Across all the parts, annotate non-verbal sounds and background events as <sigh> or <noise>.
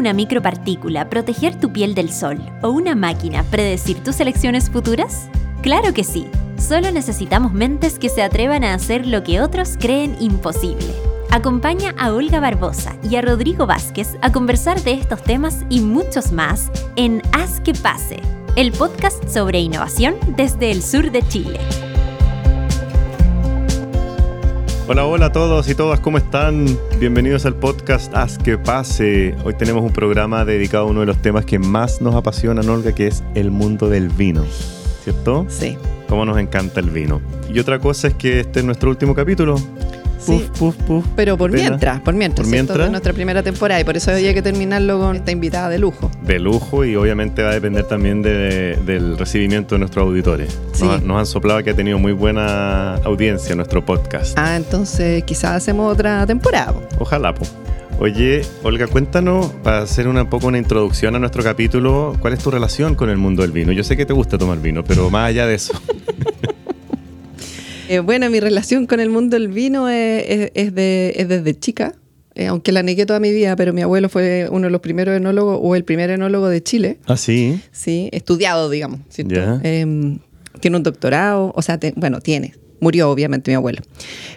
una micropartícula proteger tu piel del sol o una máquina predecir tus elecciones futuras? Claro que sí. Solo necesitamos mentes que se atrevan a hacer lo que otros creen imposible. Acompaña a Olga Barbosa y a Rodrigo Vázquez a conversar de estos temas y muchos más en Haz que pase, el podcast sobre innovación desde el sur de Chile. Hola, hola a todos y todas, ¿cómo están? Bienvenidos al podcast Haz que pase. Hoy tenemos un programa dedicado a uno de los temas que más nos apasionan, Olga, que es el mundo del vino. ¿Cierto? Sí. Cómo nos encanta el vino. Y otra cosa es que este es nuestro último capítulo. Sí. Puf, puf, puf. Pero por Pena. mientras, por mientras, Por mientras. De nuestra primera temporada y por eso había que terminarlo con esta invitada de lujo. De lujo y obviamente va a depender también de- del recibimiento de nuestros auditores. Sí. Nos, nos han soplado que ha tenido muy buena audiencia nuestro podcast. Ah, entonces quizás hacemos otra temporada. po. Ojalá, po. Oye, Olga, cuéntanos, para hacer una poco una introducción a nuestro capítulo, ¿cuál es tu relación con el mundo del vino? Yo sé que te gusta tomar vino, pero más allá de eso. <laughs> Eh, bueno, mi relación con el mundo del vino es, es- es de, es desde chica. Eh, aunque la negué toda mi vida, pero mi abuelo fue uno de los primeros enólogos o el primer enólogo de Chile. ¿Ah, sí? Sí, estudiado, digamos, ¿cierto? Ya. Eh, tiene un doctorado, o sea, te- bueno, tiene. Murió, obviamente, mi abuelo.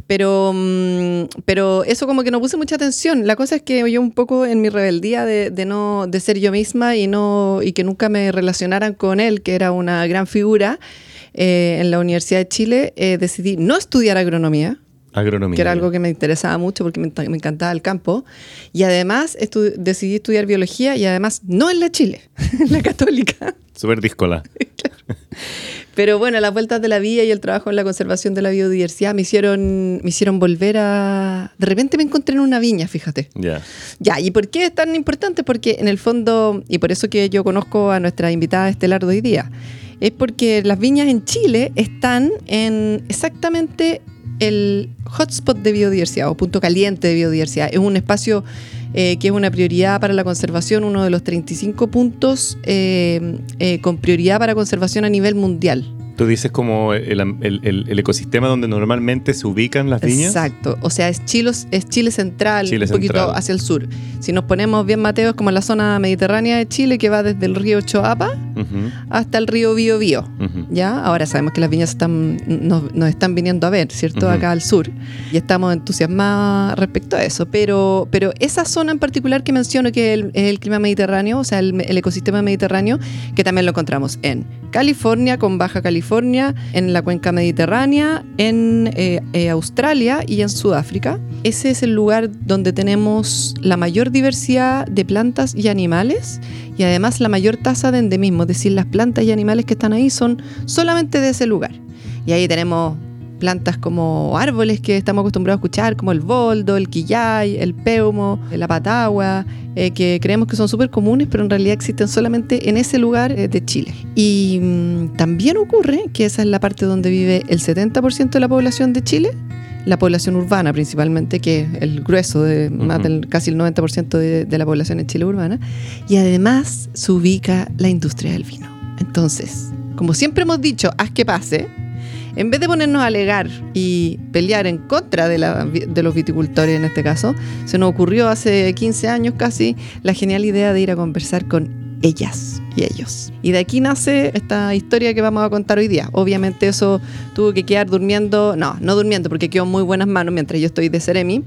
Pero, mm, pero eso como que no puse mucha atención. La cosa es que yo un poco en mi rebeldía de, de no de ser yo misma y no y que nunca me relacionaran con él, que era una gran figura eh, en la Universidad de Chile, eh, decidí no estudiar agronomía Agronomía. que era algo que me interesaba mucho porque me, me encantaba el campo. Y además estu- decidí estudiar biología y además no en la Chile, <laughs> en la católica. Súper díscola. <laughs> Pero bueno, las vueltas de la vida y el trabajo en la conservación de la biodiversidad me hicieron, me hicieron volver a... De repente me encontré en una viña, fíjate. Ya. Ya, ¿y por qué es tan importante? Porque en el fondo, y por eso que yo conozco a nuestra invitada estelar de hoy día, es porque las viñas en Chile están en exactamente el hotspot de biodiversidad o punto caliente de biodiversidad. Es un espacio eh, que es una prioridad para la conservación, uno de los 35 puntos eh, eh, con prioridad para conservación a nivel mundial. Tú dices como el, el- el- el ecosistema donde normalmente se ubican las viñas. Exacto. O sea, es Chile, es Chile central, Chile un poquito central. hacia el sur. Si nos ponemos bien, Mateo, es como la zona mediterránea de Chile que va desde el río Choapa Ujú, hasta el río Biobío. ujú. ¿Ya? Ahora sabemos que las viñas están, nos, nos están viniendo a ver, ¿cierto? Ujú. Acá al sur. Y estamos entusiasmados respecto a eso. Pero, pero esa zona en particular que menciono, que es el, clima mediterráneo, o sea, el, el ecosistema mediterráneo, que también lo encontramos en California, con Baja California, en la cuenca mediterránea, en eh, eh, Australia y en Sudáfrica. Ese es el lugar donde tenemos la mayor diversidad de plantas y animales y además la mayor tasa de endemismo, es decir, las plantas y animales que están ahí son solamente de ese lugar. Y ahí tenemos plantas como árboles que estamos acostumbrados a escuchar, como el boldo, el quillay, el peumo, la patagua, eh, que creemos que son súper comunes, pero en realidad existen solamente en ese lugar eh, de Chile. Y mm, también ocurre que esa es la parte donde vive el 70% de la población de Chile, la población urbana principalmente, que es el grueso de más Ujú. del casi el 90% de, de la población en Chile urbana, y además se ubica la industria del vino. Entonces, como siempre hemos dicho, haz que pase, en vez de ponernos a alegar y pelear en contra de, la- de los viticultores en este caso, se nos ocurrió hace 15 años casi la genial idea de ir a conversar con ellas y ellos. Y de aquí nace esta historia que vamos a contar hoy día. Obviamente eso tuvo que quedar durmiendo, no, no durmiendo porque quedó muy buenas manos mientras yo estoy de Ceremi.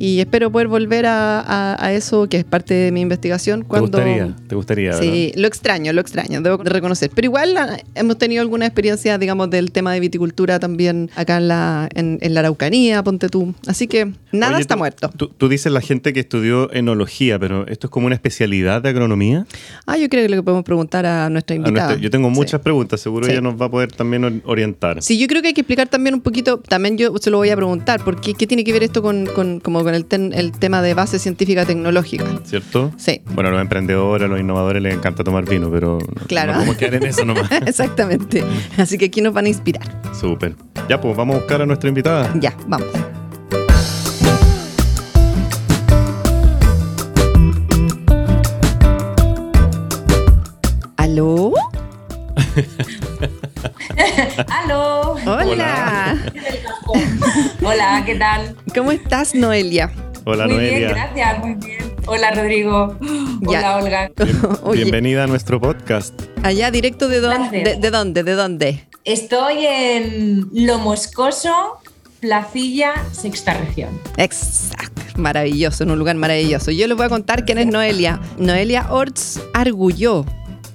Y espero poder volver a, a- a eso que es parte de mi investigación ¿Te cuando... gustaría? ¿Te gustaría? Sí, lo extraño, lo extraño, debo de reconocer. Pero igual ah, hemos tenido alguna experiencia, digamos, del tema de viticultura también acá en la, en, en la Araucanía, ponte tú. Así que nada Oye, está tú- muerto. Tú, tú dices la gente que estudió enología, pero ¿esto es como una especialidad de agronomía? Ah, yo creo que le podemos preguntar a nuestra A invitada. nuestra- yo tengo Sí. muchas preguntas, seguro Sí. ella nos va a poder también or- orientar. Sí, yo creo que hay que explicar también un poquito, también yo se lo voy a preguntar, porque ¿qué tiene que ver esto con, con- como con el, ten- el tema de base científica tecnológica? ¿Cierto? Sí. Bueno, a los emprendedores, a los innovadores les encanta tomar vino, pero no- Claro. no podemos quedar en eso nomás. <laughs> Exactamente. Así que aquí nos van a inspirar. Súper. Ya, pues vamos a buscar a nuestra invitada. Ya, vamos. ¿Aló? <laughs> <laughs> ¡Aló! Hola. <laughs> Hola, ¿qué tal? ¿Cómo estás, Noelia? Hola, muy Noelia. bien, gracias, muy bien. Hola Rodrigo. Ya. Hola Olga. <laughs> Bienvenida a nuestro podcast. allá directo de dónde, de, de dónde, de dónde. Estoy en Lo Moscoso, Placilla, sexta región. Exacto, maravilloso, en un lugar maravilloso. Yo les voy a contar quién es Noelia. Noelia Orts Argulló,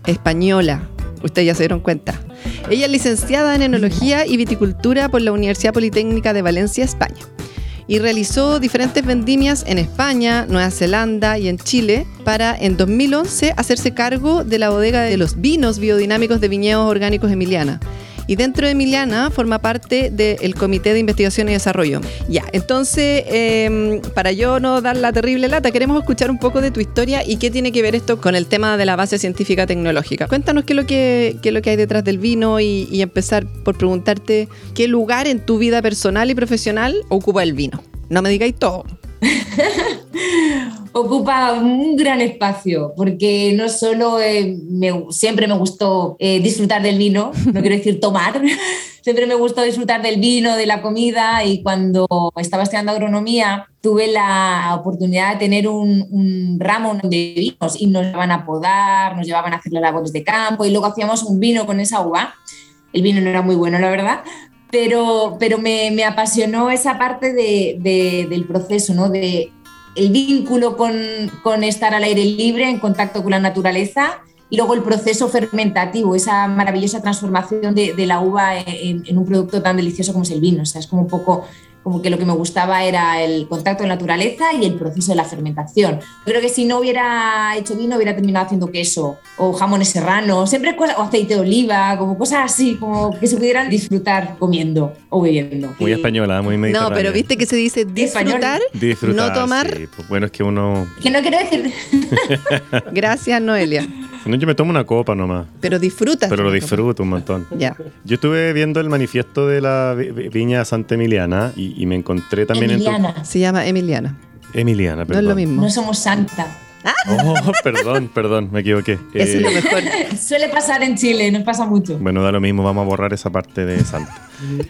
española. Ustedes ya se dieron cuenta. Ella es licenciada en Enología y Viticultura por la Universidad Politécnica de Valencia, España. Y realizó diferentes vendimias en España, Nueva Zelanda y en Chile para en 2011 hacerse cargo de la bodega de los vinos biodinámicos de viñedos orgánicos Emiliana. Y dentro de Emiliana forma parte del Comité de Investigación y Desarrollo. Ya, entonces, eh, para yo no dar la terrible lata, queremos escuchar un poco de tu historia y qué tiene que ver esto con el tema de la base científica tecnológica. Cuéntanos qué es lo que, qué es lo que hay detrás del vino y empezar por preguntarte qué lugar en tu vida personal y profesional ocupa el vino. No me digáis todo. <laughs> Ocupa un gran espacio porque no solo eh, me- siempre me gustó eh, disfrutar del vino, no quiero decir tomar, <laughs> siempre me gustó disfrutar del vino, de la comida y cuando estaba estudiando agronomía tuve la oportunidad de tener un, un ramo de vinos y nos llevaban a podar, nos llevaban a hacer las labores de campo y luego hacíamos un vino con esa uva. El vino no era muy bueno, la verdad, pero, pero me, me apasionó esa parte de- de- del proceso, ¿no? De el vínculo con, estar al aire libre, en contacto con la naturaleza, y luego el proceso fermentativo, esa maravillosa transformación de, de la uva en, en un producto tan delicioso como es el vino. O sea, es como un poco como que lo que me gustaba era el contacto con la naturaleza y el proceso de la fermentación. Yo creo que si no hubiera hecho vino, hubiera terminado haciendo queso o jamones serranos, siempre cosas, o aceite de oliva, como cosas así, como que se pudieran disfrutar comiendo o bebiendo. Muy española, muy mediterránea. No, pero viste que se dice disfrutar. Disfrutar. no tomar. sí, pues bueno, es que uno. Que no quiero decir <laughs> Gracias, Noelia. No, yo me tomo una copa nomás. Pero disfrutas. Pero lo disfruto un montón. <laughs> Ya. Yo estuve viendo el manifiesto de la vi- vi- Viña Santa Emiliana y, y me encontré también Emiliana. Se llama Emiliana. en. Emiliana, No perdón. es lo mismo. No somos santa. Oh, <laughs> perdón, perdón, me equivoqué. Eso es lo Eh, mejor. <laughs> Suele pasar en Chile, nos pasa mucho. bueno, da lo mismo, vamos a borrar esa parte de Santa.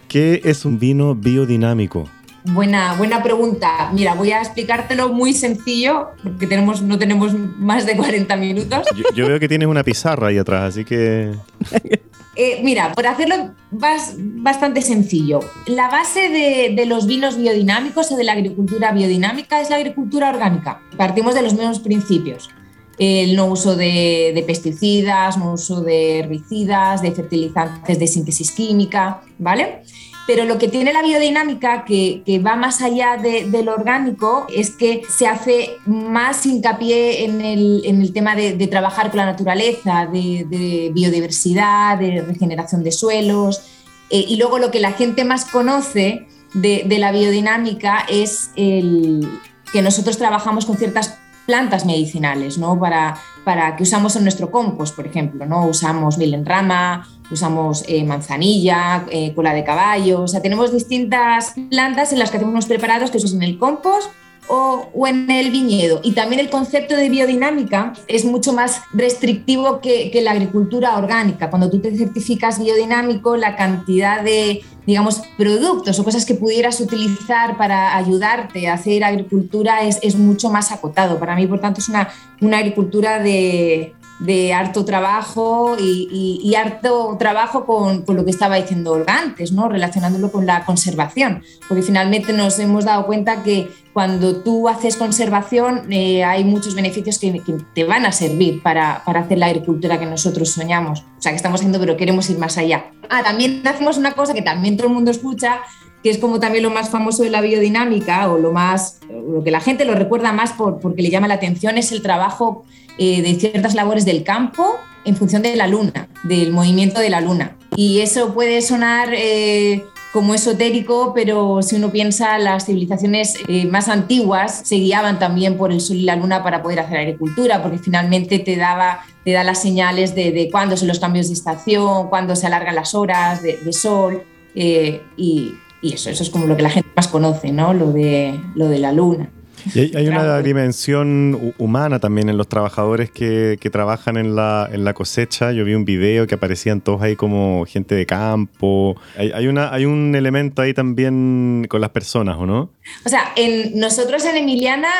¿Qué es un vino biodinámico? Buena, buena pregunta. Mira, voy a explicártelo muy sencillo, porque tenemos, no tenemos más de 40 minutos. Yo, yo veo que tienes una pizarra ahí atrás, así que. <laughs> Eh, mira, por hacerlo bas- bastante sencillo, la base de, de los vinos biodinámicos o de la agricultura biodinámica es la agricultura orgánica. Partimos de los mismos principios. El no uso de, de pesticidas, no uso de herbicidas, de fertilizantes de síntesis química, ¿vale? Pero lo que tiene la biodinámica, que, va más allá de, de lo orgánico, es que se hace más hincapié en el, en el tema de, trabajar con la naturaleza, de, biodiversidad, de regeneración de suelos. Eh, y luego lo que la gente más conoce de la biodinámica es el, que nosotros trabajamos con ciertas plantas medicinales, ¿no? Para, para que usamos en nuestro compost, por ejemplo, ¿no? Usamos miel en rama, usamos eh, manzanilla, eh, cola de caballo, o sea, tenemos distintas plantas en las que hacemos unos preparados que se usan en el compost o, en el viñedo. Y también el concepto de biodinámica es mucho más restrictivo que, la agricultura orgánica. Cuando tú te certificas biodinámico, la cantidad de, digamos, productos o cosas que pudieras utilizar para ayudarte a hacer agricultura es, es mucho más acotado. Para mí, por tanto, es una, una agricultura de, de harto trabajo y, y- harto trabajo con, con lo que estaba diciendo Olga antes, ¿no? relacionándolo con la conservación, porque finalmente nos hemos dado cuenta que cuando tú haces conservación eh, hay muchos beneficios que, que te van a servir para, para hacer la agricultura que nosotros soñamos, o sea, que estamos haciendo, pero queremos ir más allá. Ah, también hacemos una cosa que también todo el mundo escucha, que es como también lo más famoso de la biodinámica o lo más, lo que la gente lo recuerda más por, porque le llama la atención es el trabajo eh, de ciertas labores del campo en función de la luna, del movimiento de la luna. Y eso puede sonar eh, como esotérico, pero si uno piensa, las civilizaciones eh, más antiguas se guiaban también por el sol y la luna para poder hacer agricultura, porque finalmente te, daba, te da las señales de, de cuándo son los cambios de estación, cuándo se alargan las horas de, sol, y, y eso, eso es como lo que la gente más conoce, ¿no? Lo de, lo de la luna. Y hay, una dimensión humana también en los trabajadores que, trabajan en la, en la, cosecha. Yo vi un video que aparecían todos ahí como gente de campo. Hay, una, hay un elemento ahí también con las personas, ¿o no? O sea, en, nosotros en Emiliana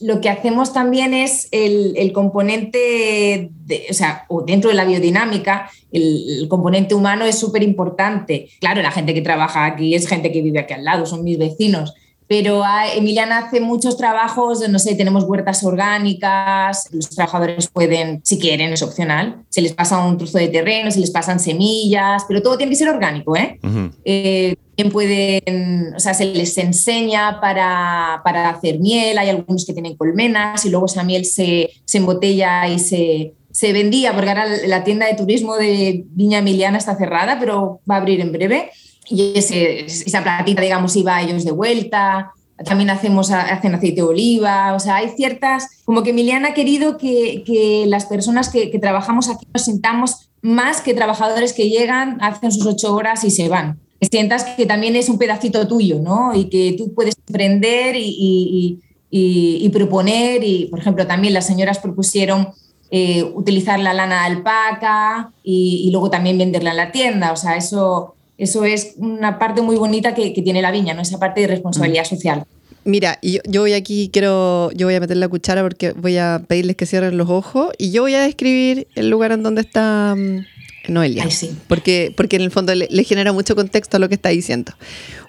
lo que hacemos también es el, componente, de, o sea, dentro de la biodinámica, el, el componente humano es súper importante. Claro, la gente que trabaja aquí es gente que vive aquí al lado, son mis vecinos pero Emiliana hace muchos trabajos, no sé, tenemos huertas orgánicas, los trabajadores pueden, si quieren, es opcional, se les pasa un trozo de terreno, se les pasan semillas, pero todo tiene que ser orgánico, ¿eh? eh pueden, o sea, se les enseña para, para, hacer miel, hay algunos que tienen colmenas y luego esa miel se, se embotella y se, se vendía, porque ahora la tienda de turismo de Viña Emiliana está cerrada, pero va a abrir en breve y esa platita, digamos, iba a ellos de vuelta. También hacemos, hacen aceite de oliva, o sea, hay ciertas, como que Emiliana ha querido que, que las personas que, que, trabajamos aquí nos sintamos más que trabajadores que llegan, hacen sus ocho horas y se van. Que sientas que también es un pedacito tuyo, ¿no? Y que tú puedes aprender y, y, y proponer. Y, por ejemplo, también las señoras propusieron eh, utilizar la lana de alpaca y, luego también venderla en la tienda. O sea, eso eso es una parte muy bonita que, tiene la viña, ¿no? esa parte de responsabilidad social. Mira, yo, yo, voy aquí, quiero, yo voy a meter la cuchara porque voy a pedirles que cierren los ojos y yo voy a describir el lugar en donde está mm, Noelia. sí. porque, porque en el fondo le, genera mucho contexto a lo que está diciendo.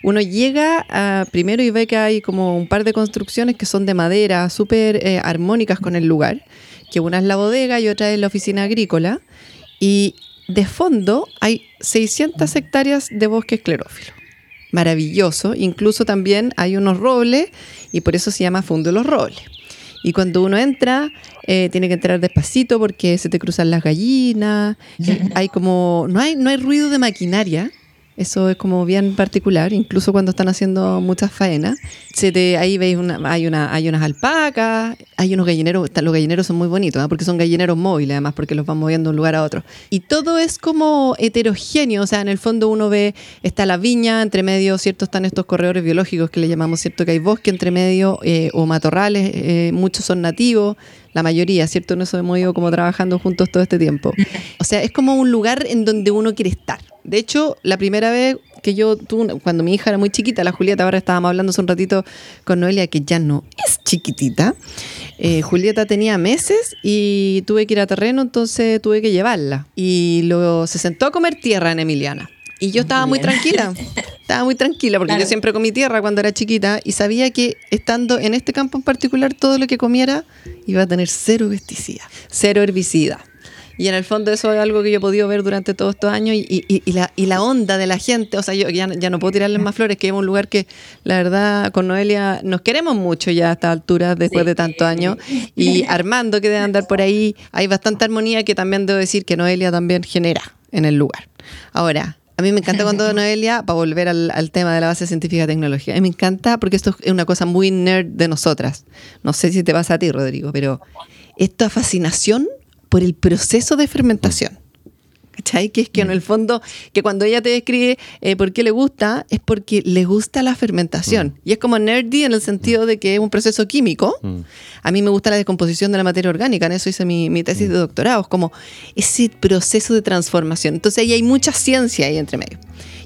Uno llega a, primero y ve que hay como un par de construcciones que son de madera, súper eh, armónicas con el lugar, que una es la bodega y otra es la oficina agrícola. Y de fondo hay 600 hectáreas de bosque esclerófilo. Maravilloso. Incluso también hay unos robles y por eso se llama Fundo de los Robles. Y cuando uno entra, eh, tiene que entrar despacito porque se te cruzan las gallinas. hay como, no hay, no hay ruido de maquinaria. Eso es como bien particular, incluso cuando están haciendo muchas faenas. Se te, ahí veis una, hay, una, hay unas alpacas, hay unos gallineros, los gallineros son muy bonitos, porque son gallineros móviles además, porque los van moviendo de un lugar a otro. Y todo es como heterogéneo, o sea, en el fondo uno ve, está la viña, entre medio, ¿cierto? Están estos corredores biológicos que le llamamos, ¿cierto? Que hay bosque entre medio eh, o matorrales, eh, muchos son nativos, la mayoría, ¿cierto? Eso hemos ido como trabajando juntos todo este tiempo. <laughs> O sea, es como un lugar en donde uno quiere estar. De hecho, la primera vez que yo tuve, cuando mi hija era muy chiquita, la Julieta, ahora estábamos hablando hace un ratito con Noelia, que ya no es chiquitita. Eh, Julieta tenía meses y tuve que ir a terreno, entonces tuve que llevarla. Y luego se sentó a comer tierra en Emiliana. Y yo estaba muy tranquila, <laughs> estaba muy tranquila porque yo siempre comí tierra cuando era chiquita y sabía que estando en este campo en particular todo lo que comiera iba a tener cero pesticida, cero herbicida. Y en el fondo eso es algo que yo he podido ver durante todos estos años y, y, la, y la, onda de la gente, o sea, yo ya, ya no puedo tirarles más flores, que es un lugar que la verdad con Noelia nos queremos mucho ya a esta altura después de tantos años. Y Armando que debe andar por ahí, hay bastante armonía que también debo decir que Noelia también genera en el lugar. Ahora, a mí me encanta cuando <laughs> Noelia, para volver al, al, tema de la base científica de tecnología, a mí me encanta porque esto es una cosa muy nerd de nosotras. No sé si te pasa a ti, Rodrigo, pero esta fascinación por el proceso de fermentación. ¿Cachai? Que es que en el fondo, que cuando ella te describe eh, por qué le gusta, es porque le gusta la fermentación. Mm. Y es como nerdy en el sentido de que es un proceso químico. Mm. A mí me gusta la descomposición de la materia orgánica, en eso hice mi, mi tesis de mm. doctorado, es como ese proceso de transformación. Entonces ahí hay mucha ciencia ahí entre medio.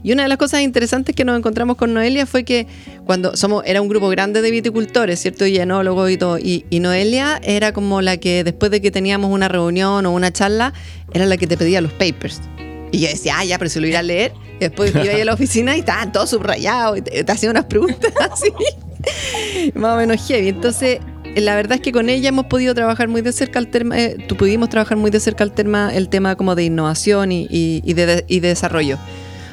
Y una de las cosas interesantes que nos encontramos con Noelia fue que cuando somos, era un grupo grande de viticultores, ¿cierto? Y enólogos y todo. Y, Noelia era como la que después de que teníamos una reunión o una charla, era la que te pedía los papers. Y yo decía, ah, ya, pero se lo irá a leer. Y después iba a la oficina y estaban todos subrayados y te, hacían unas preguntas <laughs> así. Más o menos heavy. Entonces, la verdad es que con ella hemos podido trabajar muy de cerca el tema, eh, pudimos trabajar muy de cerca el tema, el tema como de innovación y, y, de, y de desarrollo.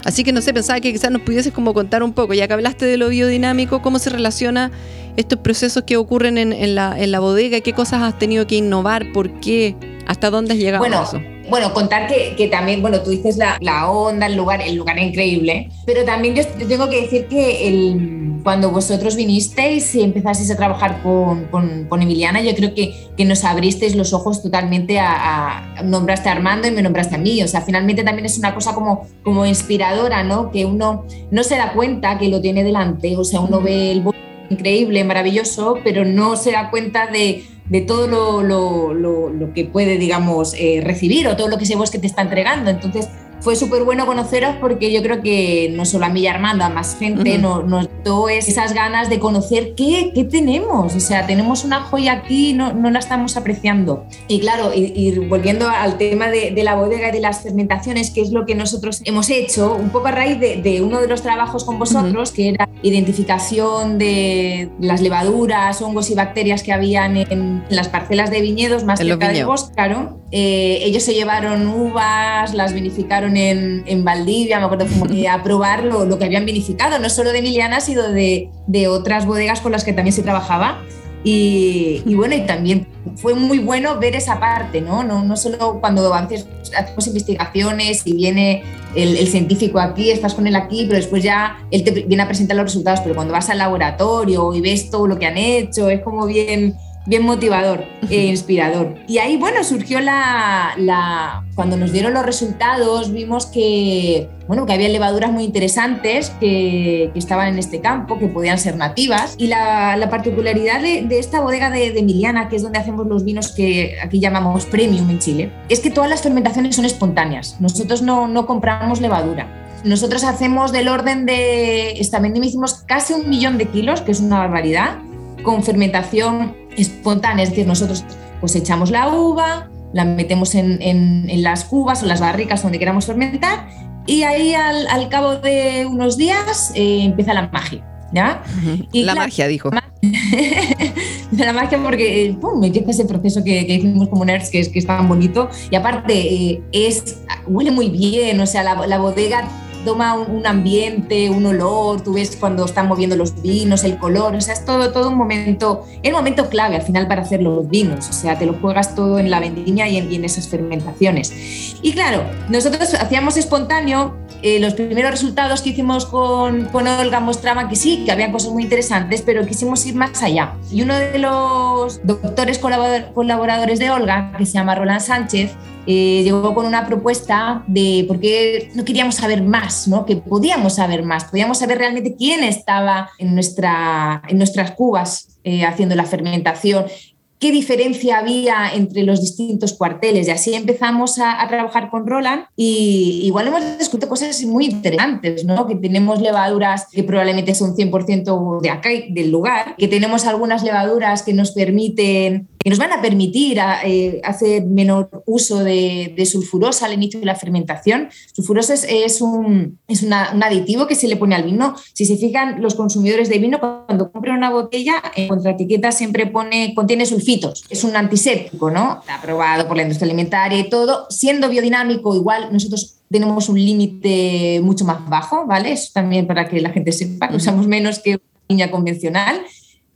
Así que no sé, pensaba que quizás nos pudieses como contar un poco, ya que hablaste de lo biodinámico, cómo se relaciona estos procesos que ocurren en, la, en la bodega, qué cosas has tenido que innovar, por qué, hasta dónde has llegado bueno, a eso. Bueno, contar que, también, bueno, tú dices la, la, onda, el lugar, el lugar increíble, pero también yo tengo que decir que el cuando vosotros vinisteis y empezasteis a trabajar con, con, Emiliana, yo creo que, que, nos abristeis los ojos totalmente a, nombraste a Armando y me nombraste a mí. O sea, finalmente también es una cosa como, como inspiradora, ¿no? Que uno no se da cuenta que lo tiene delante. O sea, uno ve el increíble, maravilloso, pero no se da cuenta de, todo lo, que puede, digamos, eh, recibir o todo lo que ese bosque te está entregando. Entonces, fue súper bueno conoceros porque yo creo que no solo a mí y a Armando, a más gente nos, nos dio esas ganas de conocer qué, qué, tenemos. O sea, tenemos una joya aquí, no, no la estamos apreciando. Y claro, y, volviendo al tema de, de, la bodega y de las fermentaciones, que es lo que nosotros hemos hecho, un poco a raíz de, de uno de los trabajos con vosotros, que era identificación de las levaduras, hongos y bacterias que habían en, las parcelas de viñedos más cerca del bosque, claro. Eh, ellos se llevaron uvas, las vinificaron en, en Valdivia, me acuerdo como <laughs> a probar lo, lo, que habían vinificado, no solo de Emiliana, sino de, de otras bodegas con las que también se trabajaba. Y, y, bueno, y también fue muy bueno ver esa parte, ¿no? No, no solo cuando antes hacemos investigaciones y viene el, el, científico aquí, estás con él aquí, pero después ya él te viene a presentar los resultados, pero cuando vas al laboratorio y ves todo lo que han hecho, es como bien bien motivador e inspirador. Y ahí, bueno, surgió la, la, Cuando nos dieron los resultados, vimos que, bueno, que había levaduras muy interesantes que, que estaban en este campo, que podían ser nativas. Y la, la particularidad de, de, esta bodega de, de Emiliana, que es donde hacemos los vinos que aquí llamamos premium en Chile, es que todas las fermentaciones son espontáneas. Nosotros no, no compramos levadura. Nosotros hacemos del orden de, esta vendimia hicimos casi un millón de kilos, que es una barbaridad, con fermentación espontánea, es decir, nosotros cosechamos la uva, la metemos en, en, las cubas o las barricas donde queramos fermentar y ahí al, al cabo de unos días eh, empieza la magia. ¿ya? Y la magia, dijo. <laughs> la magia porque eh, pum, empieza ese proceso que, que hicimos como nerds que es, que es tan bonito y aparte eh, es, huele muy bien, o sea, la, la bodega toma un, ambiente, un olor, tú ves cuando están moviendo los vinos, el color, o sea, es todo, todo un momento, el momento clave al final para hacer los vinos, o sea, te lo juegas todo en la vendimia y en, esas fermentaciones. Y claro, nosotros hacíamos espontáneo, eh, los primeros resultados que hicimos con, Olga mostraban que sí, que habían cosas muy interesantes, pero quisimos ir más allá. Y uno de los doctores colaboradores de Olga, que se llama Roland Sánchez, eh, llegó con una propuesta de por qué no queríamos saber más, ¿no? que podíamos saber más, podíamos saber realmente quién estaba en, nuestra, en nuestras cubas eh, haciendo la fermentación, qué diferencia había entre los distintos cuarteles. Y así empezamos a, a, trabajar con Roland y igual hemos descubierto cosas muy interesantes, ¿no? que tenemos levaduras que probablemente son 100% de acá, del lugar, que tenemos algunas levaduras que nos permiten que nos van a permitir a, eh, hacer menor uso de, de, sulfurosa al inicio de la fermentación. Sulfurosa es, es, un, es una, un, aditivo que se le pone al vino. Si se fijan los consumidores de vino, cuando compran una botella, en contraetiqueta siempre pone, contiene sulfitos. Es un antiséptico, ¿no? Aprobado por la industria alimentaria y todo. Siendo biodinámico, igual nosotros tenemos un límite mucho más bajo, ¿vale? Eso también para que la gente sepa usamos menos que una línea convencional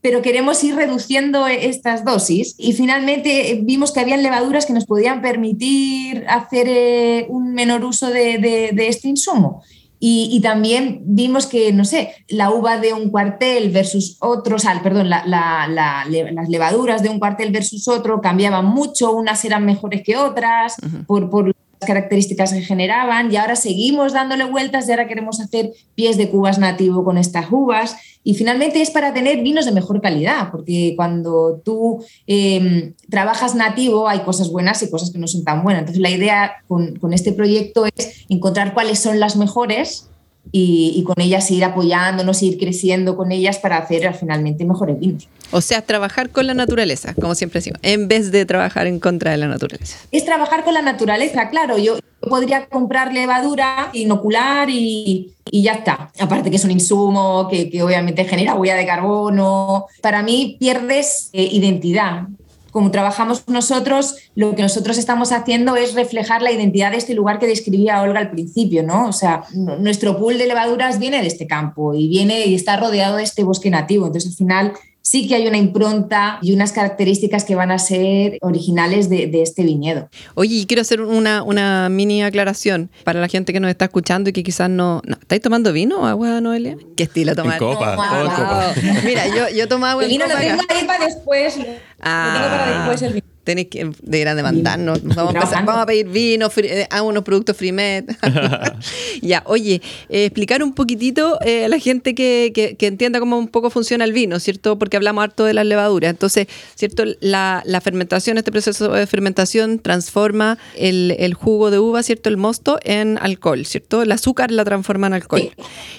pero queremos ir reduciendo estas dosis y finalmente eh, vimos que había levaduras que nos podían permitir hacer eh, un menor uso de, de, de este insumo. Y, y, también vimos que, no sé, la uva de un cuartel versus otro, o sea, perdón, la, la, la, las levaduras de un cuartel versus otro cambiaban mucho, unas eran mejores que otras uh -huh. por, por características que generaban y ahora seguimos dándole vueltas y ahora queremos hacer pies de cubas nativo con estas uvas y finalmente es para tener vinos de mejor calidad, porque cuando tú eh, trabajas nativo hay cosas buenas y cosas que no son tan buenas. Entonces la idea con, con este proyecto es encontrar cuáles son las mejores y, y, con ellas ir apoyándonos, ir creciendo con ellas para hacer finalmente mejores vinos. O sea, trabajar con la naturaleza, como siempre decimos, en vez de trabajar en contra de la naturaleza. Es trabajar con la naturaleza, claro. Yo podría comprar levadura, inocular y, y ya está. Aparte que es un insumo que, que, obviamente genera huella de carbono. Para mí pierdes eh, identidad como trabajamos nosotros, lo que nosotros estamos haciendo es reflejar la identidad de este lugar que describía Olga al principio, ¿no? O sea, nuestro pool de levaduras viene de este campo y viene y está rodeado de este bosque nativo. Entonces, al final, sí que hay una impronta y unas características que van a ser originales de, de este viñedo. Oye, y quiero hacer una, una, mini aclaración para la gente que nos está escuchando y que quizás no... no ¿Estáis tomando vino o agua, Noelia? ¿Qué estilo tomar? En copa, no, todo wow. copa. Mira, yo, yo tomo agua el vino lo tengo ahí para después. Ah. Lo tengo para después el vino. Tenéis que demandarnos. Vamos, a empezar- vamos a pedir vino, eh, a unos productos Frimet. <laughs> <laughs> ya, oye, eh, explicar un poquitito eh, a la gente que, que- que entienda cómo un poco funciona el vino, ¿cierto? Porque hablamos harto de las levaduras. Entonces, ¿cierto? La, la fermentación, este proceso de fermentación transforma el, el jugo de uva, ¿cierto? El mosto en alcohol, ¿cierto? El azúcar la transforma en alcohol. Sí.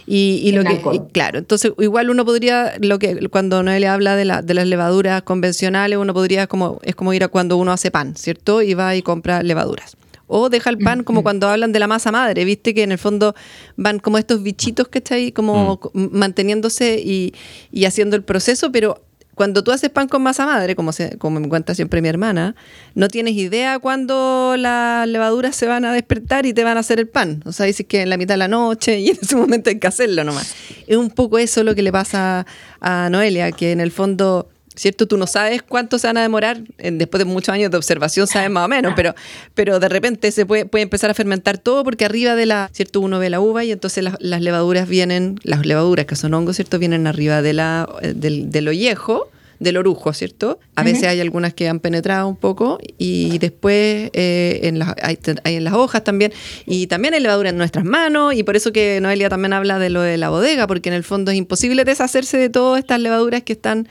Y, y En lo que, alcohol. y claro, entonces igual uno podría, lo que cuando Noelia habla de, la, de las levaduras convencionales, uno podría como, es como ir a cuando uno hace pan, ¿cierto? Y va y compra levaduras. O deja el pan como cuando hablan de la masa madre, viste que en el fondo van como estos bichitos que está ahí como co- manteniéndose y, y haciendo el proceso, pero cuando tú haces pan con masa madre, como, se, como me cuenta siempre mi hermana, no tienes idea cuándo las levaduras se van a despertar y te van a hacer el pan. O sea, dices que en la mitad de la noche y en ese momento hay que hacerlo nomás. Es un poco eso lo que le pasa a Noelia, que en el fondo, ¿cierto? Tú no sabes cuánto se van a demorar, en- después de muchos años de observación sabes más o menos, pero, pero de repente se puede, puede empezar a fermentar todo porque arriba de la, ¿cierto? Uno ve la uva y entonces las, las levaduras vienen, las levaduras que son hongos, ¿cierto? Vienen arriba de la, eh, del, del ollejo del orujo, ¿cierto? A veces hay algunas que han penetrado un poco y después eh, en las, hay, hay en las hojas también y también hay levadura en nuestras manos y por eso que Noelia también habla de lo de la bodega porque en el fondo es imposible deshacerse de todas estas levaduras que están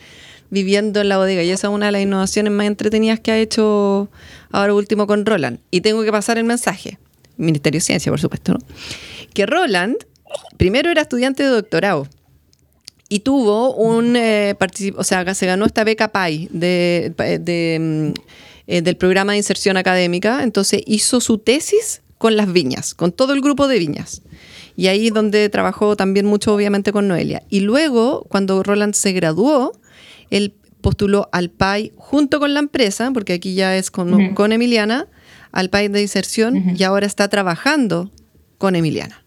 viviendo en la bodega y esa es una de las innovaciones más entretenidas que ha hecho ahora último con Roland y tengo que pasar el mensaje Ministerio de Ciencia por supuesto ¿no? que Roland primero era estudiante de doctorado y tuvo un, eh, o sea, se ganó esta beca PAI de, mm, eh, del programa de inserción académica, entonces hizo su tesis con las viñas, con todo el grupo de viñas. Y ahí es donde trabajó también mucho, obviamente, con Noelia. Y luego, cuando Roland se graduó, él postuló al PAI junto con la empresa, porque aquí ya es con, con Emiliana, al PAI de inserción, y ahora está trabajando con Emiliana.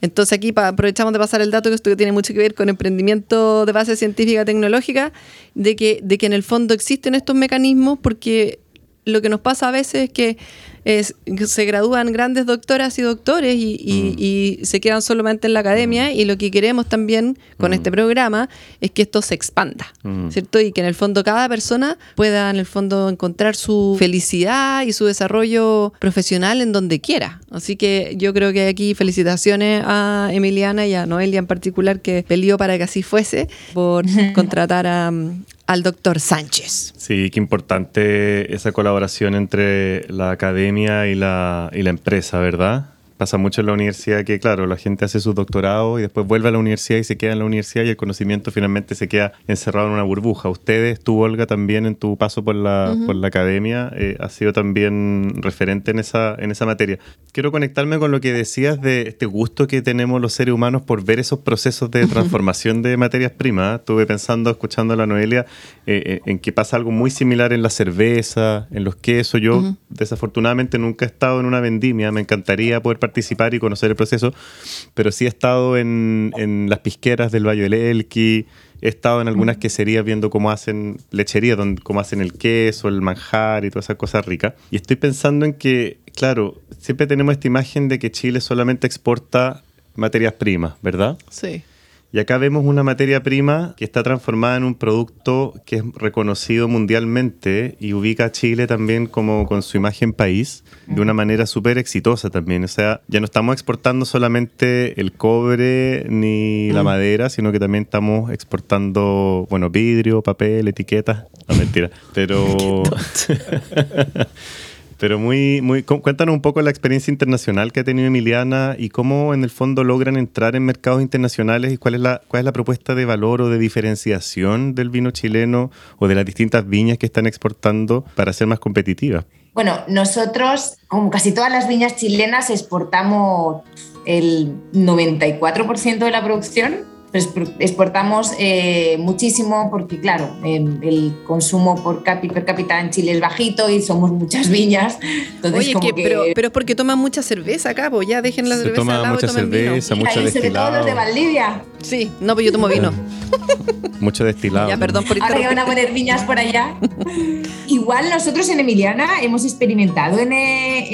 Entonces aquí aprovechamos de pasar el dato que esto tiene mucho que ver con emprendimiento de base científica tecnológica, de que, de que en el fondo existen estos mecanismos porque lo que nos pasa a veces es que es- se gradúan grandes doctoras y doctores y, y- y se quedan solamente en la academia y lo que queremos también con este programa es que esto se expanda, Mm. ¿cierto? Y que en el fondo cada persona pueda en el fondo encontrar su felicidad y su desarrollo profesional en donde quiera. Así que yo creo que aquí felicitaciones a Emiliana y a Noelia en particular que peleó para que así fuese por <laughs> contratar a, al doctor Sánchez. Sí, qué importante esa colaboración entre la academia y la, y la empresa, ¿verdad? Pasa mucho en la universidad que, claro, la gente hace su doctorado y después vuelve a la universidad y se queda en la universidad y el conocimiento finalmente se queda encerrado en una burbuja. Ustedes, tú, Olga, también en tu paso por la, por la academia, eh, has sido también referente en esa, en esa materia. Quiero conectarme con lo que decías de este gusto que tenemos los seres humanos por ver esos procesos de transformación de materias primas. Estuve pensando, escuchando a la Noelia, eh, eh, en que pasa algo muy similar en la cerveza, en los quesos. Yo, desafortunadamente, nunca he estado en una vendimia. Me encantaría poder participar y conocer el proceso, pero sí he estado en, en las pisqueras del Valle del Elqui. He estado en algunas queserías viendo cómo hacen lechería, donde, cómo hacen el queso, el manjar y todas esas cosas ricas. Y estoy pensando en que, claro, siempre tenemos esta imagen de que Chile solamente exporta materias primas, ¿verdad? Sí. Y acá vemos una materia prima que está transformada en un producto que es reconocido mundialmente y ubica a Chile también como con su imagen país de una manera súper exitosa también. O sea, ya no estamos exportando solamente el cobre ni la madera, sino que también estamos exportando, bueno, vidrio, papel, etiquetas. No, mentira. <laughs> Pero... <laughs> Pero muy, muy, cu- cuéntanos un poco la experiencia internacional que ha tenido Emiliana y cómo en el fondo logran entrar en mercados internacionales y cuál es la, cuál es la propuesta de valor o de diferenciación del vino chileno o de las distintas viñas que están exportando para ser más competitivas. Bueno, nosotros, como casi todas las viñas chilenas, exportamos el 94% de la producción. Pues Expor- Exportamos eh, muchísimo porque, claro, em, el consumo por, capi- per cápita en Chile es bajito y somos muchas viñas. Entonces, Oye, como que, que- pero, pero es porque toman mucha cerveza acá, pues ya dejen la Se cerveza toma al lado y mucha tomen vino. cerveza, mucho Mira, y sobre todo los de destilado. Valdivia. Sí, no, pues yo tomo vino. <laughs> Mucho destilado. Ya, perdón por Ahora que van a poner viñas por allá. <laughs> Igual nosotros en Emiliana hemos experimentado en... eh,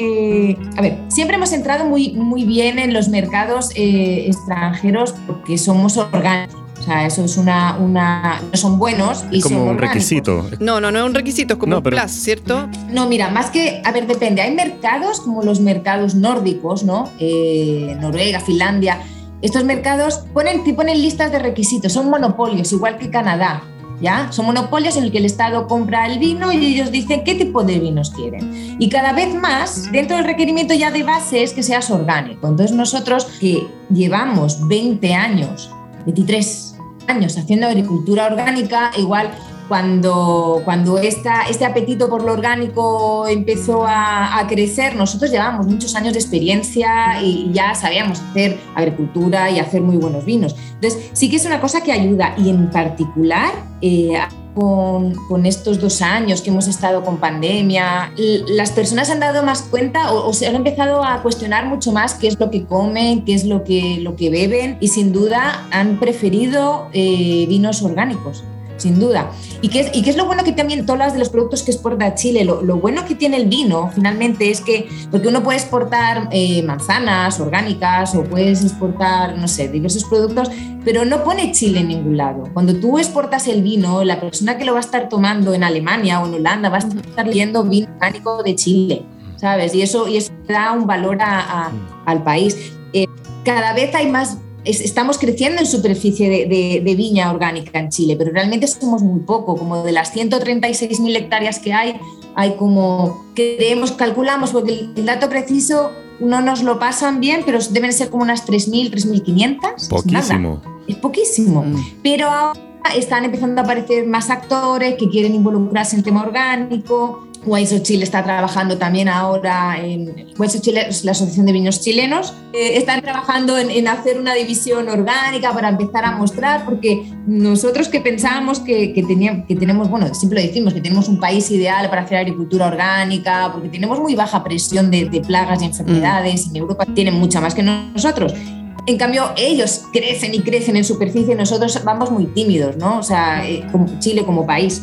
eh, a ver, siempre hemos entrado muy, muy bien en los mercados eh, extranjeros porque somos orgánicos. O sea, eso es una, una no son buenos y Es como son un orgánicos. requisito. No, no, no es un requisito, es como No, un pero- plus, ¿cierto? No, mira, más que, a ver, depende. Hay mercados como los mercados nórdicos, ¿no? Eh, Noruega, Finlandia. Estos mercados ponen, te ponen listas de requisitos, son monopolios, igual que Canadá. ¿Ya? Son monopolios en el que el Estado compra el vino y ellos dicen qué tipo de vinos quieren. Y cada vez más, dentro del requerimiento ya de base es que seas orgánico. Entonces nosotros que llevamos 20 años, 23 años haciendo agricultura orgánica, igual cuando, cuando esta, este apetito por lo orgánico empezó a, crecer, nosotros llevábamos muchos años de experiencia y ya sabíamos hacer agricultura y hacer muy buenos vinos. Entonces, sí que es una cosa que ayuda y en particular... eh, con, estos dos años que hemos estado con pandemia, las personas han dado más cuenta o, o, se han empezado a cuestionar mucho más qué es lo que comen, qué es lo que, lo que beben y sin duda han preferido eh, vinos orgánicos sin duda. ¿Y qué, es, ¿Y qué es lo bueno que también, todas de los productos que exporta Chile, lo, lo, bueno que tiene el vino finalmente es que, porque uno puede exportar eh, manzanas orgánicas o puedes exportar, no sé, diversos productos, pero no pone Chile en ningún lado. Cuando tú exportas el vino, la persona que lo va a estar tomando en Alemania o en Holanda va a estar leyendo vino orgánico de Chile, ¿sabes? Y eso, y eso da un valor a, a, al país. Eh, cada vez hay más estamos creciendo en superficie de, de, de, viña orgánica en Chile, pero realmente somos muy poco, como de las 136.000 hectáreas que hay, hay como, creemos, calculamos, porque el, el, dato preciso no nos lo pasan bien, pero deben ser como unas 3.000, 3.500. Poquísimo. Es, es poquísimo, mm. pero ahora están empezando a aparecer más actores que quieren involucrarse en el tema orgánico, Hueso Chile está trabajando también ahora en Hueso Chile, es la Asociación de Vinos Chilenos. Eh, están trabajando en, hacer una división orgánica para empezar a mostrar, porque nosotros que pensábamos que, que, teníamos, que tenemos, bueno, siempre lo decimos, que tenemos un país ideal para hacer agricultura orgánica, porque tenemos muy baja presión de, plagas y enfermedades, en Europa tienen mucha más que nosotros. En cambio, ellos crecen y crecen en superficie, nosotros vamos muy tímidos, ¿no? O sea, eh, Chile como país.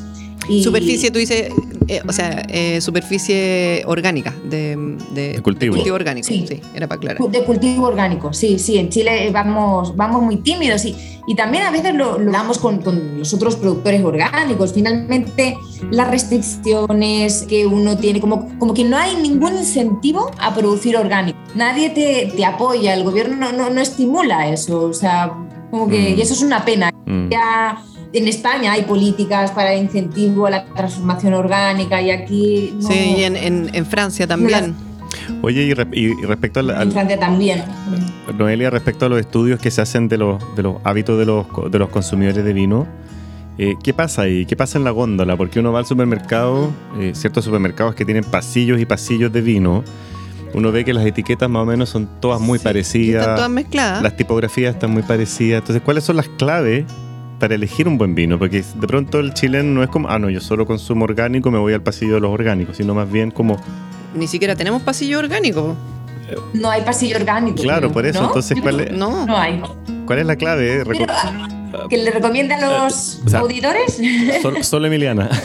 Y... Superficie, tú dices, eh, o sea, eh, superficie orgánica, de, de, de cultivo. de cultivo orgánico, sí. sí, era para aclarar. De cultivo orgánico, sí, sí, en Chile vamos, vamos muy tímidos y, y también a veces lo, lo damos con, con, los otros productores orgánicos. Finalmente, las restricciones que uno tiene, como, como que no hay ningún incentivo a producir orgánico. Nadie te, te apoya, el gobierno no, no, no, estimula eso, o sea, como que, mm. y eso es una pena. Mm. Ya, en España hay políticas para el incentivo a la transformación orgánica y aquí... No, sí, y en, en, en Francia también. No Oye, y, re, y, respecto al, al, En Francia también. Noelia, respecto a los estudios que se hacen de los, de los hábitos de los, de los consumidores de vino, eh, ¿qué pasa ahí? ¿Qué pasa en la góndola? Porque uno va al supermercado, eh, ciertos supermercados que tienen pasillos y pasillos de vino, uno ve que las etiquetas más o menos son todas muy sí, parecidas. Están todas mezcladas. Las tipografías están muy parecidas. Entonces, ¿cuáles son las claves para elegir un buen vino, porque de pronto el chileno no es como, ah, no, yo solo consumo orgánico, me voy al pasillo de los orgánicos, sino más bien como... Ni siquiera tenemos pasillo orgánico. No hay pasillo orgánico. Claro, por eso, ¿no? entonces, ¿cuál es, No. No hay. ¿cuál es la clave? Pero, ¿Que le recomiendan los o sea, auditores? <laughs> Solo, solo Emiliana. <laughs>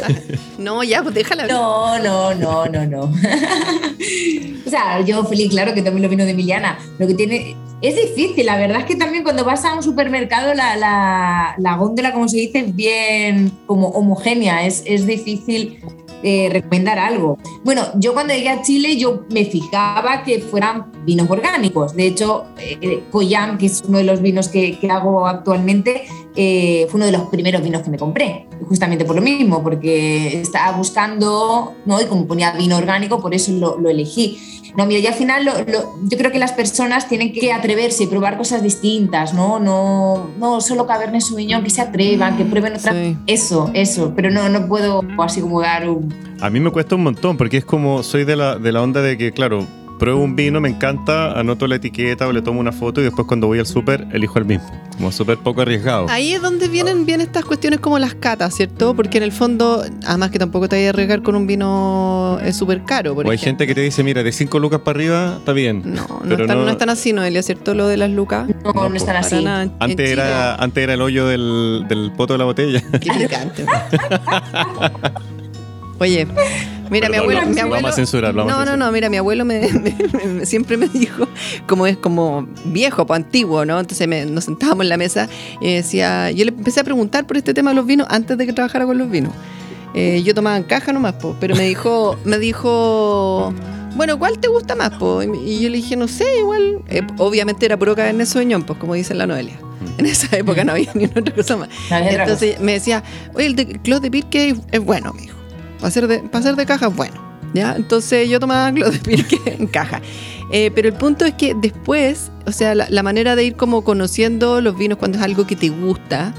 No, ya, pues déjala. No, no, no, no, no. <laughs> o sea, yo feliz, claro que también lo vino de Emiliana. Lo que tiene. Es difícil, la verdad es que también cuando vas a un supermercado la, la, la góndola, como se dice, es bien como homogénea, es, es difícil eh, recomendar algo. Bueno, yo cuando llegué a Chile yo me fijaba que fueran vinos orgánicos. De hecho, eh, Coyam, que es uno de los vinos que, que hago actualmente, eh, fue uno de los primeros vinos que me compré, justamente por lo mismo, porque estaba buscando, ¿no? y como ponía vino orgánico, por eso lo, lo elegí. No, mira, y al final lo, lo, yo creo que las personas tienen que atreverse y probar cosas distintas, ¿no? No, no solo Cabernet Sauvignon, que se atrevan, que prueben otra... Sí. Eso, eso, pero no, no puedo así como dar un... A mí me cuesta un montón, porque es como, soy de la, de la onda de que, claro, pruebo un vino, me encanta, anoto la etiqueta o le tomo una foto y después cuando voy al súper elijo el mismo. Como súper poco arriesgado. Ahí es donde vienen bien estas cuestiones como las catas, ¿cierto? Porque en el fondo, además que tampoco te vayas a arriesgar con un vino súper caro. Por o hay ejemplo. gente que te dice, mira, de 5 lucas para arriba está bien. No, no, Pero están, no- no están así, Noelia, ¿cierto? Lo de las lucas. No, no, No, están así. Antes era, antes era el hoyo del, del poto de la botella. qué picante. <laughs> Oye, mira, mi abuelo, lo- mi lo abuelo. vamos a censurar, lo vamos no, a no, censurar. no, mira, mi abuelo me, <laughs> me- me- siempre me dijo, como es como viejo, pues antiguo, ¿no? Entonces me- nos sentábamos en la mesa y decía, yo le empecé a preguntar por este tema de los vinos antes de que trabajara con los vinos. Eh, yo tomaba en caja nomás, po, pero me dijo, <laughs> me dijo, bueno, ¿cuál te gusta más, po? Y, yo le dije, no sé, igual, eh, obviamente era puro Cabernet Sauvignon, pues como dice la Noelia. En esa época no había ni una otra cosa más. No Entonces me decía, oye, el de Claude de Pirque es, es bueno, mijo. Para ser de, ser de caja bueno. ¿ya? Entonces yo tomaba <laughs> Claude de Pirque en caja. Eh, pero el punto es que después, o sea, la, la manera de ir como conociendo los vinos cuando es algo que te gusta,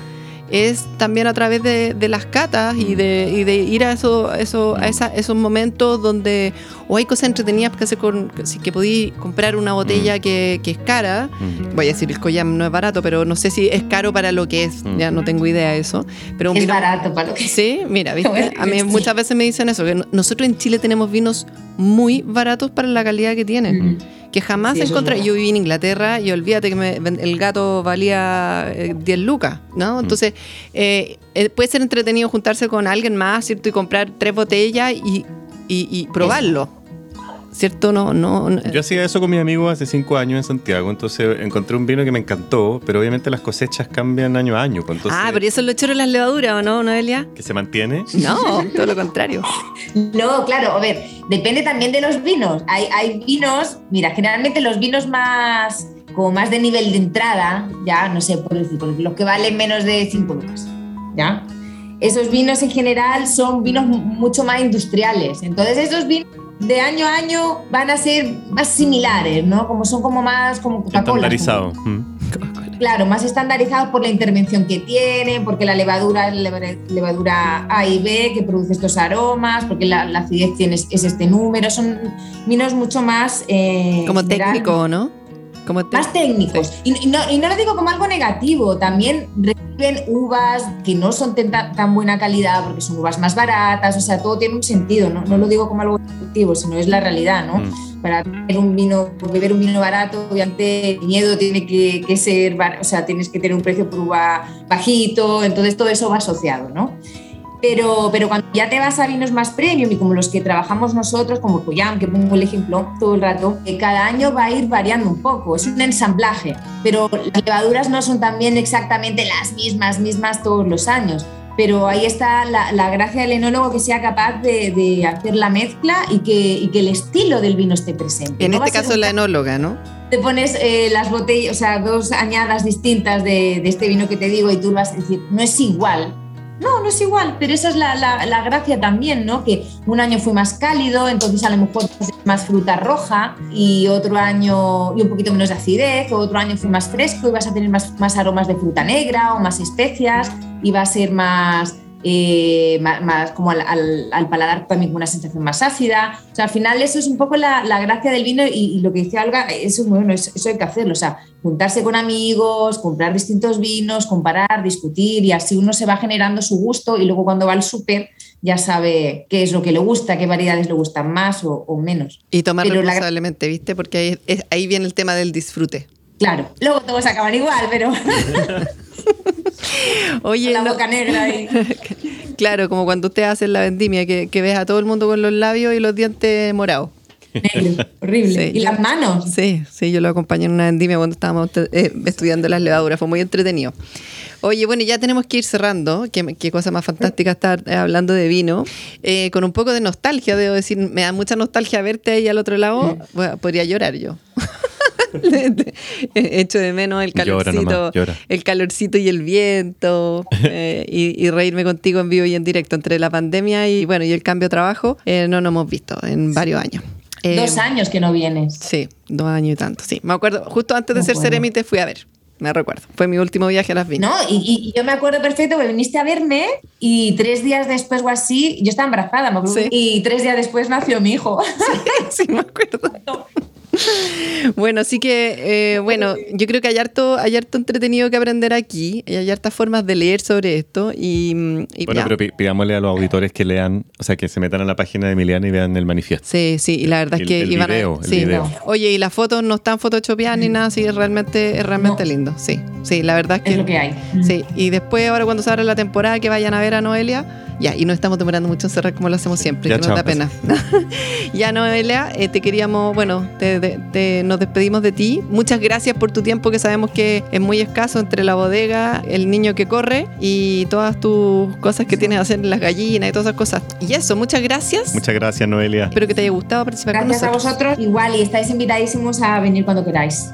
es también a través de, de las catas y de, y de ir a, eso, eso, a esa- esos momentos donde o hay cosas entretenidas que hacer con, si que podí comprar una botella que, que es cara, Mm. voy a decir el collam no es barato, pero no sé si es caro para lo que es, Mm. ya no tengo idea de eso. Pero Es vino- barato para lo que Sí, mira, <laughs> ¿viste? A mí Sí. muchas veces me dicen eso, que no- nosotros en Chile tenemos vinos muy baratos para la calidad que tienen, Mm. Que jamás Sí, encontré. Yo viví en Inglaterra y olvídate que me- el gato valía eh, 10 lucas, ¿no? Entonces, eh, eh, puede ser entretenido juntarse con alguien más, ¿cierto? Y comprar tres botellas y, y- y probarlo, ¿cierto? No, no, no- Yo hacía eso con mis amigos hace cinco años en Santiago, entonces encontré un vino que me encantó, pero obviamente las cosechas cambian año a año, pues entonces ah, pero eso es lo choro de las levaduras, ¿o no, Noelia? que se mantiene. No, todo lo contrario. <laughs> No, claro, a ver, depende también de los vinos. Hay, hay vinos, mira, generalmente los vinos más, como más de nivel de entrada, ya, no sé, por decir, por decir, los que valen menos de 5 lucas, ¿ya? Esos vinos en general son vinos mu- mucho más industriales. Entonces esos vinos de año a año van a ser más similares, ¿no? Como son como más como Coca-Cola. Estandarizado. Mm. Claro, más estandarizados por la intervención que tienen, porque la levadura es leva- levadura A y B que produce estos aromas, porque la, la acidez tiene, es es este número. Son vinos mucho más. eh, Como general, técnico, ¿no? Como te- Más técnicos. Y, y no, y no lo digo como algo negativo, también reciben uvas que no son tan, tan buena calidad porque son uvas más baratas, o sea, todo tiene un sentido, ¿no? No lo digo como algo negativo, sino es la realidad, ¿no? Mm. para tener un vino, beber un vino barato, obviamente el viñedo tiene que, que ser, o sea, tienes que tener un precio por uva bajito, entonces todo eso va asociado, ¿no? Pero, pero cuando ya te vas a vinos más premium y como los que trabajamos nosotros, como Coyam, que pongo el ejemplo todo el rato, que cada año va a ir variando un poco, es un ensamblaje, pero las levaduras no son también exactamente las mismas, mismas todos los años. Pero ahí está la, la gracia del enólogo que sea capaz de, de hacer la mezcla y que, y que el estilo del vino esté presente. En No este caso un la enóloga, ¿no? te pones eh, las botellas, o sea, dos añadas distintas de, de este vino que te digo y tú vas a decir, no es igual. No, no es igual, pero esa es la, la- la gracia también, ¿no? Que un año fue más cálido, entonces a lo mejor más fruta roja y otro año y un poquito menos de acidez, o otro año fue más fresco y vas a tener más, más aromas de fruta negra o más especias y va a ser más, eh, más, más como al, al- al paladar también con una sensación más ácida. O sea, al final eso es un poco la, la gracia del vino y, y lo que decía Olga, eso es muy bueno, eso, eso hay que hacerlo. O sea, juntarse con amigos, comprar distintos vinos, comparar, discutir y así uno se va generando su gusto y luego cuando va al súper ya sabe qué es lo que le gusta, qué variedades le gustan más o, o menos. Y tomar Pero la- responsablemente, ¿viste? Porque ahí, es- ahí viene el tema del disfrute. Claro, luego todos acaban igual, pero <laughs> <laughs> Oye, la no- boca negra y... <laughs> claro, como cuando usted hace la vendimia, que, que ves a todo el mundo con los labios y los dientes morados. negro, horrible. Sí, y yo- las manos. Sí, sí, yo lo acompañé en una vendimia cuando estábamos eh, estudiando las levaduras, fue muy entretenido. Oye, bueno, ya tenemos que ir cerrando, qué, qué cosa más fantástica estar eh, hablando de vino, Eh, con un poco de nostalgia, debo decir, me da mucha nostalgia verte ahí al otro lado, Bueno, podría llorar yo. <laughs> Echo de menos el Llora calorcito, nomás, llora. el calorcito y el viento, eh, y, y reírme contigo en vivo y en directo entre la pandemia y bueno y el cambio de trabajo, eh, no nos hemos visto en varios años. Eh, Dos años que no vienes. Sí, dos años y tanto, sí. Me acuerdo, justo antes de Me ser acuerdo. Ceremi te fui a ver, me recuerdo. Fue mi último viaje a las viñas. No, y, y- yo me acuerdo perfecto que viniste a verme y tres días después o así, yo estaba embarazada, me acuerdo, Sí. y tres días después nació mi hijo. sí, <laughs> me acuerdo. <laughs> Bueno, así que, eh, bueno, yo creo que hay harto, hay harto entretenido que aprender aquí, y hay hartas formas de leer sobre esto, y, mm, y Bueno, ya. pero pi- pidámosle a los auditores que lean, o sea, que se metan a la página de Emiliana y vean el manifiesto. Sí, sí, y la verdad es que el iban a- video, el sí. video. Oye, y las fotos no están photoshopeadas ni nada, así es realmente, es realmente No. lindo. Sí, sí, la verdad es que. es lo que hay. Sí, y después, ahora cuando se abra la temporada, que vayan a ver a Noelia, Ya, y no estamos demorando mucho en cerrar como lo hacemos siempre, Ya, que nos da chao, pena. <laughs> ya, Noelia, eh, te queríamos, bueno, te- te- te- nos despedimos de ti. Muchas gracias por tu tiempo que sabemos que es muy escaso entre la bodega, el niño que corre y todas tus cosas que tienes que hacer en las gallinas y todas esas cosas. Y eso, muchas gracias. Muchas gracias, Noelia. Espero que te haya gustado participar Gracias con a nosotros. vosotros. Igual, y estáis invitadísimos a venir cuando queráis.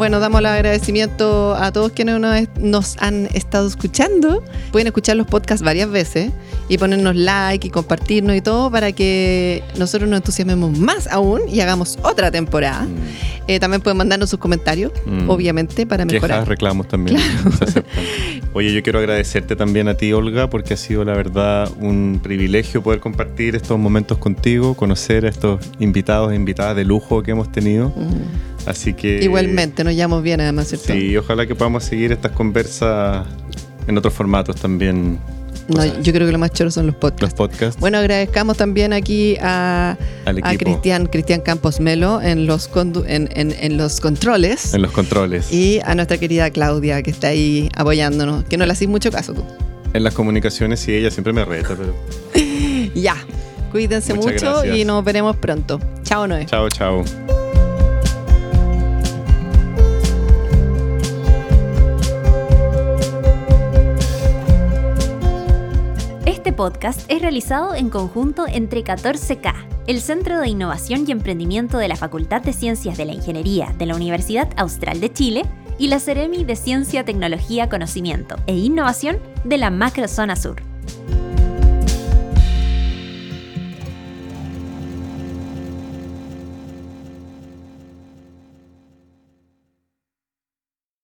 Bueno, damos el agradecimiento a todos quienes nos, han estado escuchando. Pueden escuchar los podcasts varias veces y ponernos like y compartirnos y todo para que nosotros nos entusiasmemos más aún y hagamos otra temporada. Eh, también pueden mandarnos sus comentarios, Mm. obviamente, para mejorar. Quejas, reclamos también aceptan. Oye, yo quiero agradecerte también a ti, Olga, porque ha sido la verdad un privilegio poder compartir estos momentos contigo, conocer a estos invitados e invitadas de lujo que hemos tenido. Mm. Así que. Igualmente, nos llevamos bien además, ¿cierto? Sí, ojalá que podamos seguir estas conversas en otros formatos también. No, yo creo que lo más choro son los los podcasts. podcasts. Bueno, agradezcamos también aquí a, a. Cristian, Cristian Campos Melo en los, condu- en, en- en los controles. En los controles. Y a nuestra querida Claudia, que está ahí apoyándonos, que no le haces mucho caso tú. En las comunicaciones, sí, ella siempre me reta, pero. <laughs> Ya, cuídense Muchas mucho gracias. y nos veremos pronto. Chao, Noé. Chao, chao. Podcast es realizado en conjunto entre 14K, el Centro de Innovación y Emprendimiento de la Facultad de Ciencias de la Ingeniería de la Universidad Austral de Chile y la Ceremi de Ciencia, Tecnología, Conocimiento e Innovación de la Macrozona Sur.